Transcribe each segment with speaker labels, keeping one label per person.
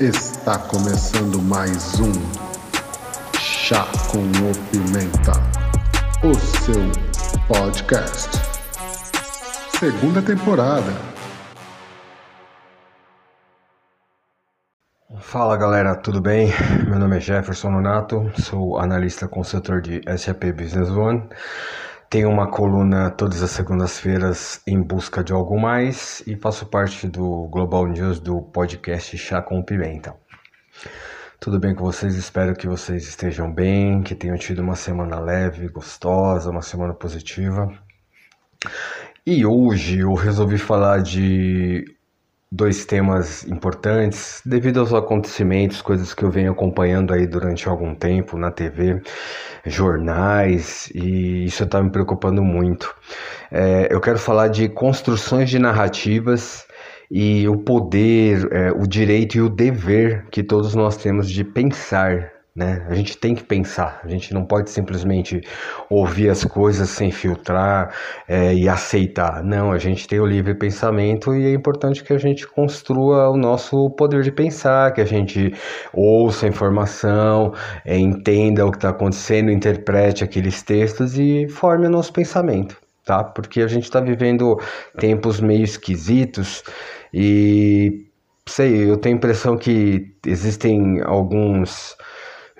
Speaker 1: Está começando mais um Chá com o Pimenta, o seu podcast. Segunda temporada.
Speaker 2: Fala galera, tudo bem? Meu nome é Jefferson Nonato, sou analista consultor de SAP Business One. Tenho uma coluna todas as segundas-feiras em busca de algo mais e faço parte do Global News do podcast Chá com Pimenta. Tudo bem com vocês? Espero que vocês estejam bem, que tenham tido uma semana leve, gostosa, uma semana positiva. E hoje eu resolvi falar de dois temas importantes devido aos acontecimentos, coisas que eu venho acompanhando aí durante algum tempo na TV, jornais, e isso está me preocupando muito. É, eu quero falar de construções de narrativas e o poder, é, o direito e o dever que todos nós temos de pensar né? A gente tem que pensar, a gente não pode simplesmente ouvir as coisas sem filtrar é, e aceitar. Não, a gente tem o livre pensamento e é importante que a gente construa o nosso poder de pensar, que a gente ouça a informação, é, entenda o que está acontecendo, interprete aqueles textos e forme o nosso pensamento, tá? Porque a gente está vivendo tempos meio esquisitos e sei, eu tenho a impressão que existem alguns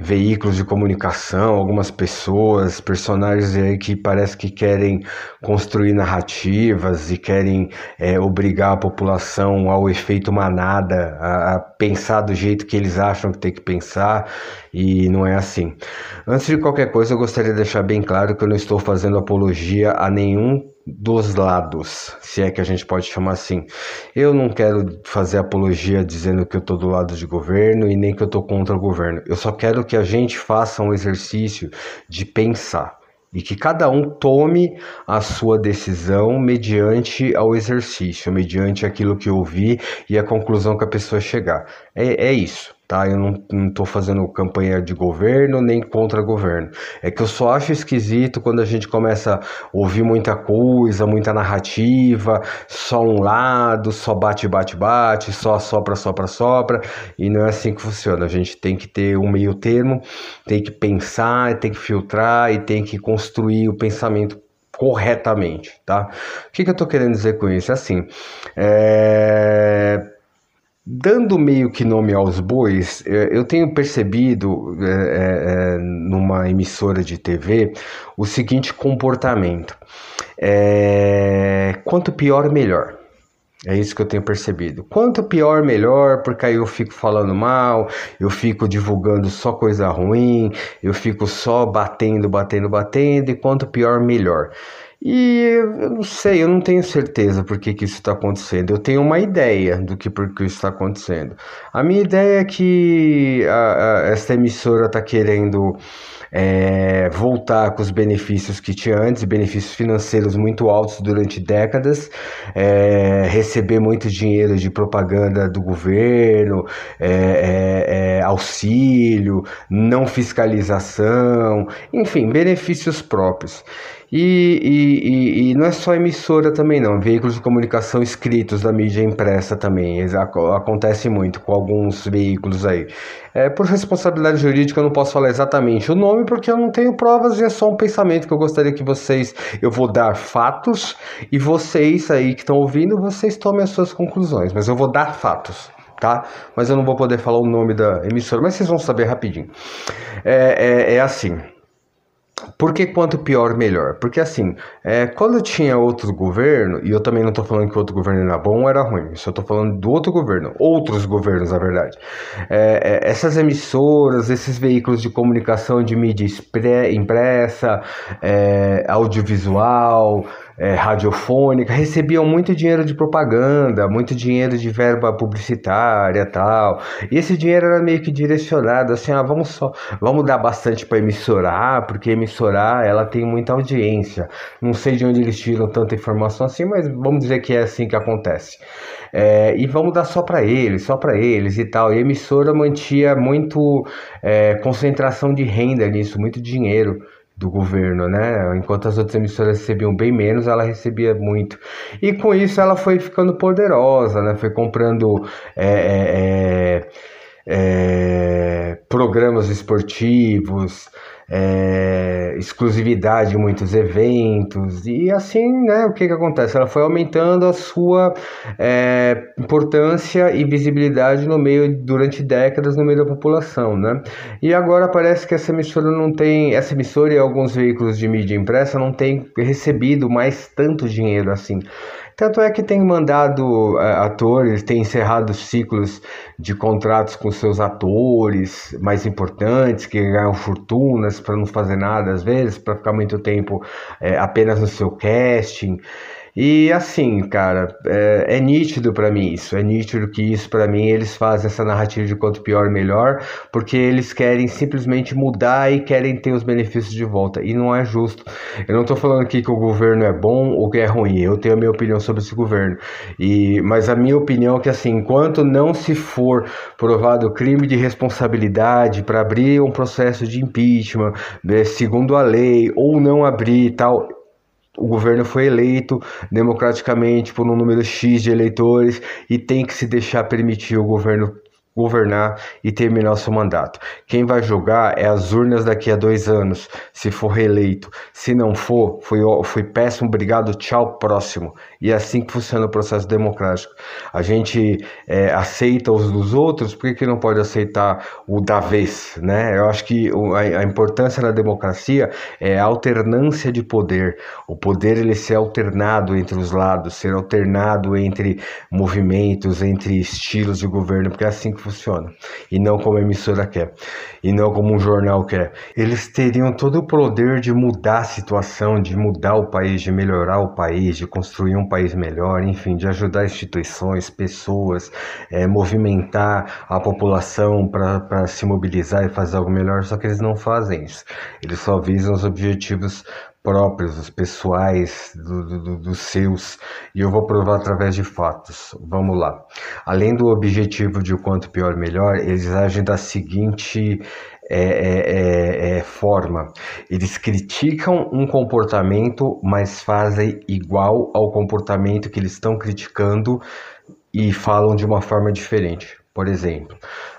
Speaker 2: veículos de comunicação, algumas pessoas, personagens aí que parece que querem construir narrativas e querem é, obrigar a população ao efeito manada, a, a, pensar do jeito que eles acham que tem que pensar e não é assim. Antes de qualquer coisa, eu gostaria de deixar bem claro que eu não estou fazendo apologia a nenhum dos lados, se é que a gente pode chamar assim. Eu não quero fazer apologia dizendo que eu estou do lado de governo e nem que eu estou contra o governo. Eu só quero que a gente faça um exercício de pensar e que cada um tome a sua decisão mediante ao exercício, mediante aquilo que ouvi e a conclusão que a pessoa chegar. É, é isso tá? Eu não estou fazendo campanha de governo nem contra governo. É que eu só acho esquisito quando a gente começa a ouvir muita coisa, muita narrativa, só um lado, só bate, bate, bate, só sopra, sopra, sopra, e não é assim que funciona. A gente tem que ter um meio termo, tem que pensar, tem que filtrar e tem que construir o pensamento corretamente, tá? O que, que eu estou querendo dizer com isso? Assim, é Dando meio que nome aos bois, é, eu tenho percebido é, é, é, numa emissora de TV o seguinte comportamento: é, quanto pior, melhor. É isso que eu tenho percebido. Quanto pior, melhor, porque aí eu fico falando mal, eu fico divulgando só coisa ruim, eu fico só batendo, batendo, batendo, e quanto pior, melhor. E eu não sei, eu não tenho certeza por que, que isso está acontecendo. Eu tenho uma ideia do que por que isso está acontecendo. A minha ideia é que a, a, essa emissora está querendo é, voltar com os benefícios que tinha antes, benefícios financeiros muito altos durante décadas, é, receber muito dinheiro de propaganda do governo, é, é, é auxílio, não fiscalização, enfim, benefícios próprios. E, e, e, não é só emissora também não, veículos de comunicação escritos da mídia impressa também, acontece muito com alguns veículos aí. É, por responsabilidade jurídica eu não posso falar exatamente o nome porque eu não tenho provas e é só um pensamento que eu gostaria que vocês, eu vou dar fatos e vocês aí que estão ouvindo, vocês tomem as suas conclusões, mas eu vou dar fatos tá? Mas eu não vou poder falar o nome da emissora, mas vocês vão saber rapidinho. É, é, é assim. Por que quanto pior, melhor? Porque assim, é, quando tinha outro governo, e eu também não estou falando que outro governo era bom ou era ruim, só estou falando do outro governo, outros governos, na verdade. É, é, essas emissoras, esses veículos de comunicação de mídia impressa, é, audiovisual, é, radiofônica recebiam muito dinheiro de propaganda, muito dinheiro de verba publicitária tal. E esse dinheiro era meio que direcionado assim, ah, vamos só, vamos dar bastante para emissorar, porque emissorar ela tem muita audiência. Não sei de onde eles tiram tanta informação assim, mas vamos dizer que é assim que acontece. É, e vamos dar só para eles, só para eles e tal. E a emissora mantinha muito é, concentração de renda nisso, muito dinheiro do governo, né? Enquanto as outras emissoras recebiam bem menos, ela recebia muito. E com isso ela foi ficando poderosa, né? Foi comprando é, é, é é, programas esportivos, é, exclusividade em muitos eventos e assim, né? O que que acontece? Ela foi aumentando a sua é, importância e visibilidade no meio durante décadas no meio da população, né? E agora parece que essa emissora não tem, essa emissora e alguns veículos de mídia impressa não tem recebido mais tanto dinheiro assim. Tanto é que tem mandado é, atores, tem encerrado ciclos de contratos com seus atores mais importantes, que ganham fortunas para não fazer nada às vezes, para ficar muito tempo é, apenas no seu casting. E assim, cara, é, é nítido para mim isso. É nítido que isso para mim eles fazem essa narrativa de quanto pior melhor, porque eles querem simplesmente mudar e querem ter os benefícios de volta. E não é justo. Eu não tô falando aqui que o governo é bom ou que é ruim. Eu tenho a minha opinião sobre esse governo. E mas a minha opinião é que assim, enquanto não se for provado crime de responsabilidade para abrir um processo de impeachment, né, segundo a lei, ou não abrir e tal, o governo foi eleito democraticamente por um número X de eleitores e tem que se deixar permitir o governo governar e terminar o seu mandato. Quem vai julgar é as urnas daqui a dois anos, se for reeleito. Se não for, foi, foi péssimo, obrigado, tchau, próximo. E é assim que funciona o processo democrático. A gente é, aceita os dos outros, por que, que não pode aceitar o da vez? Né? Eu acho que a, a importância da democracia é a alternância de poder. O poder ele ser alternado entre os lados, ser alternado entre movimentos, entre estilos de governo, porque é assim que funciona. E não como a emissora quer. E não como um jornal quer. Eles teriam todo o poder de mudar a situação, de mudar o país, de melhorar o país, de construir um país melhor, enfim, de ajudar instituições, pessoas, é, movimentar a população para se mobilizar e fazer algo melhor. Só que eles não fazem isso. Eles só visam os objetivos próprios, os pessoais do, do, dos seus, e eu vou provar através de fatos. Vamos lá. Além do objetivo de o quanto pior melhor, eles agem da seguinte é, é, é, é, forma. Eles criticam um comportamento, mas fazem igual ao comportamento que eles estão criticando e falam de uma forma diferente. Por exemplo,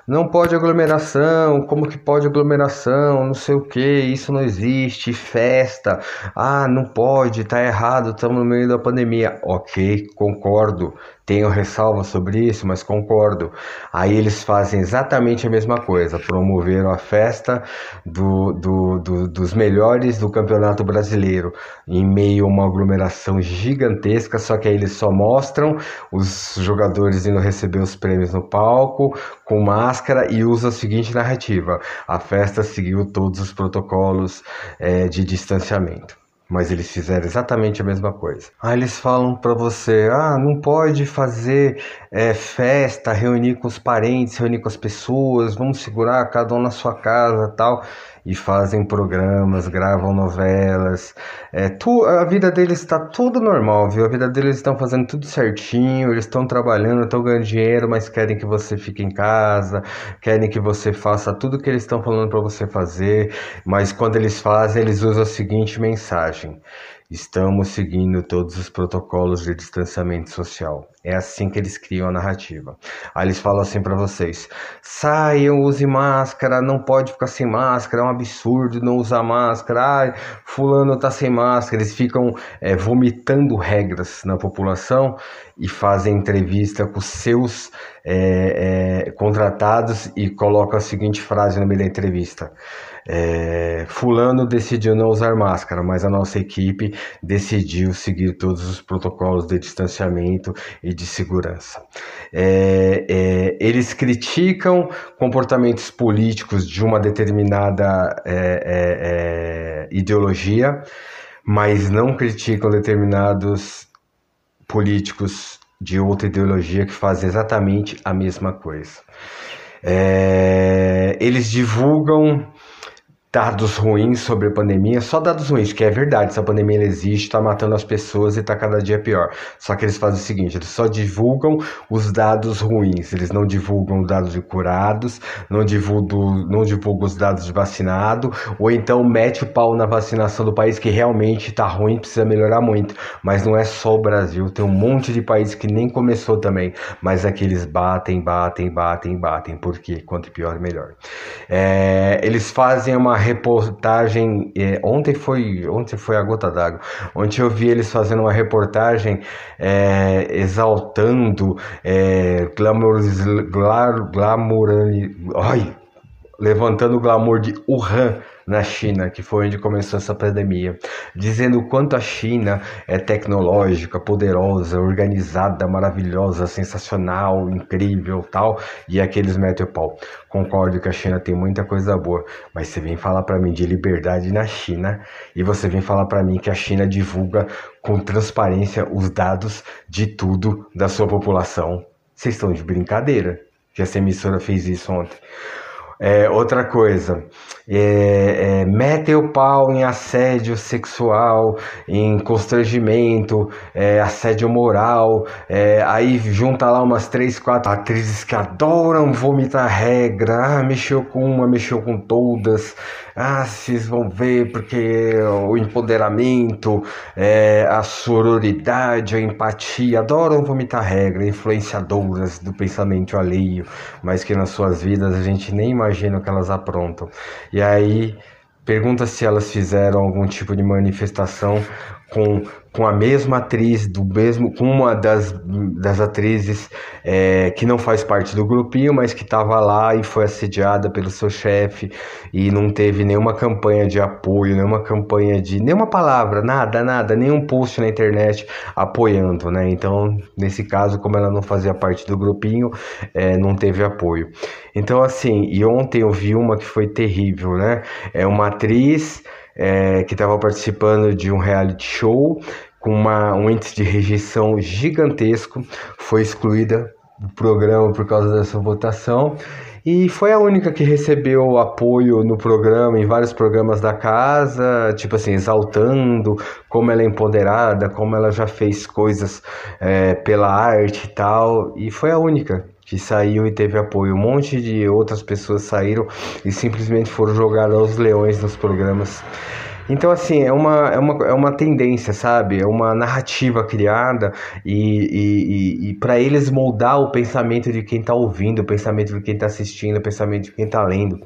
Speaker 2: não pode aglomeração, como que pode aglomeração, não sei o que, isso não existe, festa, ah, não pode, tá errado, estamos no meio da pandemia. Ok, concordo, tenho ressalva sobre isso, mas concordo. Aí eles fazem exatamente a mesma coisa, promoveram a festa do, do, do, dos melhores do Campeonato Brasileiro, em meio a uma aglomeração gigantesca, só que aí eles só mostram os jogadores indo receber os prêmios no palco, com máscara, e usa a seguinte narrativa: a festa seguiu todos os protocolos é, de distanciamento. Mas eles fizeram exatamente a mesma coisa. Aí eles falam para você, ah, não pode fazer é, festa, reunir com os parentes, reunir com as pessoas, vamos segurar cada um na sua casa, tal e fazem programas, gravam novelas. É, tu, a vida deles está tudo normal, viu? A vida deles estão fazendo tudo certinho, eles estão trabalhando, estão ganhando dinheiro, mas querem que você fique em casa, querem que você faça tudo que eles estão falando para você fazer, mas quando eles fazem, eles usam a seguinte mensagem: Estamos seguindo todos os protocolos de distanciamento social. É assim que eles criam a narrativa. Aí eles falam assim para vocês: saiam, use máscara, não pode ficar sem máscara, é um absurdo não usar máscara. Ai, fulano tá sem máscara. Eles ficam é, vomitando regras na população e fazem entrevista com seus é, é, contratados e colocam a seguinte frase no meio da entrevista. É, fulano decidiu não usar máscara, mas a nossa equipe decidiu seguir todos os protocolos de distanciamento e de segurança. É, é, eles criticam comportamentos políticos de uma determinada é, é, é, ideologia, mas não criticam determinados políticos de outra ideologia que fazem exatamente a mesma coisa. eles divulgam dados ruins sobre a pandemia, só dados ruins, que é verdade, essa pandemia existe, está matando as pessoas e está cada dia pior. Só que eles fazem o seguinte, eles só divulgam os dados ruins, eles não divulgam os dados de curados, não divulgam, não divulgam os dados de vacinado, ou então mete o pau na vacinação do país que realmente está ruim, precisa melhorar muito. Mas não é só o Brasil, tem um monte de países que nem começou também, mas aqui eles batem, batem, batem, batem, porque quanto pior, melhor. É, eles fazem uma reportagem. É, ontem foi ontem foi a gota d'água. Ontem eu vi eles fazendo uma reportagem é, exaltando é, glamour, ai, levantando o glamour de Wuhan na China, que foi onde começou essa pandemia, dizendo o quanto a China é tecnológica, poderosa, organizada, maravilhosa, sensacional, incrível, tal, e aqueles metem o pau. Concordo que a China tem muita coisa boa, mas você vem falar para mim de liberdade na China e você vem falar para mim que a China divulga com transparência os dados de tudo da sua população. Vocês estão de brincadeira que essa emissora fez isso ontem. É, outra coisa, é, é, o pau em assédio sexual, em constrangimento, é, assédio moral, é, aí junta lá umas três, quatro atrizes que adoram vomitar regra, ah, mexeu com uma, mexeu com todas, ah, vocês vão ver porque o empoderamento, é, a sororidade, a empatia, adoram vomitar regra, influenciadoras do pensamento alheio, mas que nas suas vidas a gente nem imagina o que elas aprontam. E aí pergunta se elas fizeram algum tipo de manifestação com com a mesma atriz do mesmo com uma das, das atrizes é, que não faz parte do grupinho mas que estava lá e foi assediada pelo seu chefe e não teve nenhuma campanha de apoio nenhuma campanha de nenhuma palavra nada nada nenhum post na internet apoiando né? Então nesse caso como ela não fazia parte do grupinho é, não teve apoio. Então assim e ontem eu vi uma que foi terrível né? É uma atriz é, que estava participando de um reality show com uma, um índice de rejeição gigantesco, foi excluída do programa por causa dessa votação e foi a única que recebeu apoio no programa, em vários programas da casa, tipo assim, exaltando como ela é empoderada, como ela já fez coisas é, pela arte e tal, e foi a única que saiu e teve apoio. Um monte de outras pessoas saíram e simplesmente foram jogar aos leões nos programas. Então, assim, é uma, é uma, é uma tendência, sabe? É uma narrativa criada e, e, e, e para eles moldar o pensamento de quem está ouvindo, o pensamento de quem está assistindo, o pensamento de quem está lendo.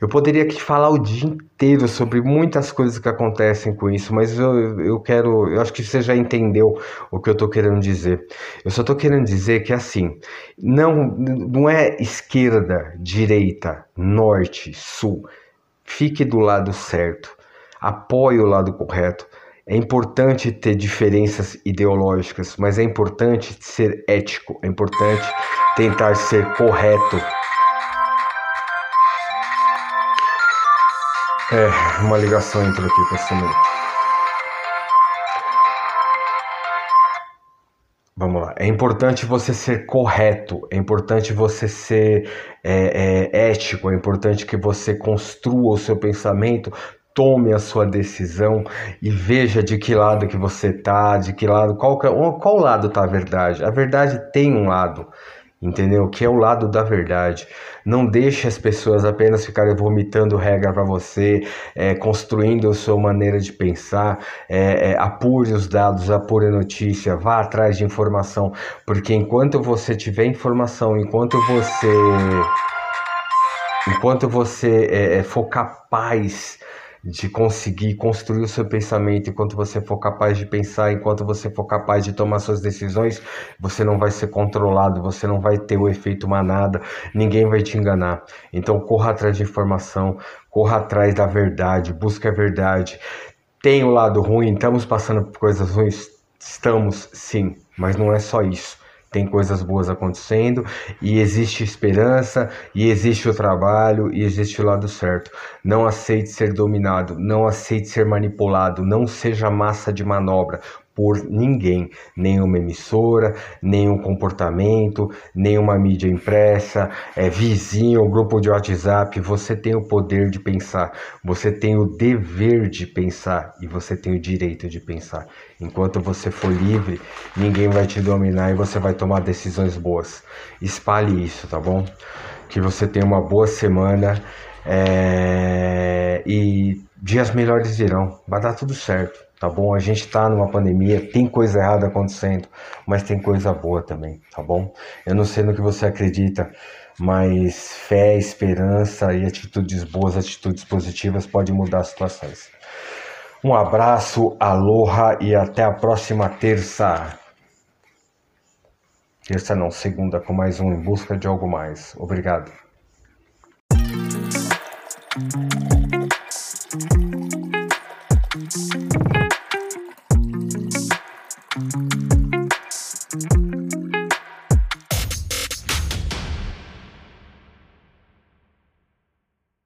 Speaker 2: Eu poderia aqui falar o dia inteiro sobre muitas coisas que acontecem com isso, mas eu, eu quero. Eu acho que você já entendeu o que eu estou querendo dizer. Eu só estou querendo dizer que, assim, não, não é esquerda, direita, norte, sul. Fique do lado certo apoie o lado correto. É importante ter diferenças ideológicas, mas é importante ser ético, é importante tentar ser correto. É, uma ligação entrou aqui para momento. Vamos lá. É importante você ser correto, é importante você ser é, é, ético, é importante que você construa o seu pensamento tome a sua decisão e veja de que lado que você tá, de que lado, qual, é, qual lado tá a verdade. A verdade tem um lado, entendeu? Que é o lado da verdade. Não deixe as pessoas apenas ficarem vomitando regra para você, é, construindo a sua maneira de pensar. É, é, apure os dados, apure a notícia, vá atrás de informação, porque enquanto você tiver informação, enquanto você enquanto você é, é for capaz de conseguir construir o seu pensamento enquanto você for capaz de pensar, enquanto você for capaz de tomar suas decisões, você não vai ser controlado, você não vai ter o efeito manada, ninguém vai te enganar. Então corra atrás de informação, corra atrás da verdade, busque a verdade. Tem o lado ruim, estamos passando por coisas ruins, estamos sim, mas não é só isso tem coisas boas acontecendo e existe esperança e existe o trabalho e existe o lado certo. Não aceite ser dominado, não aceite ser manipulado, não seja massa de manobra. Por ninguém, nenhuma emissora, nenhum comportamento, nenhuma mídia impressa, é vizinho, grupo de WhatsApp. Você tem o poder de pensar, você tem o dever de pensar e você tem o direito de pensar. Enquanto você for livre, ninguém vai te dominar e você vai tomar decisões boas. Espalhe isso, tá bom? Que você tenha uma boa semana é... e dias melhores virão. Vai dar tudo certo, tá bom? A gente tá numa pandemia, tem coisa errada acontecendo, mas tem coisa boa também, tá bom? Eu não sei no que você acredita, mas fé, esperança e atitudes boas, atitudes positivas podem mudar as situações. Um abraço, aloha e até a próxima terça. Terça não, segunda com mais um Em Busca de Algo Mais. Obrigado.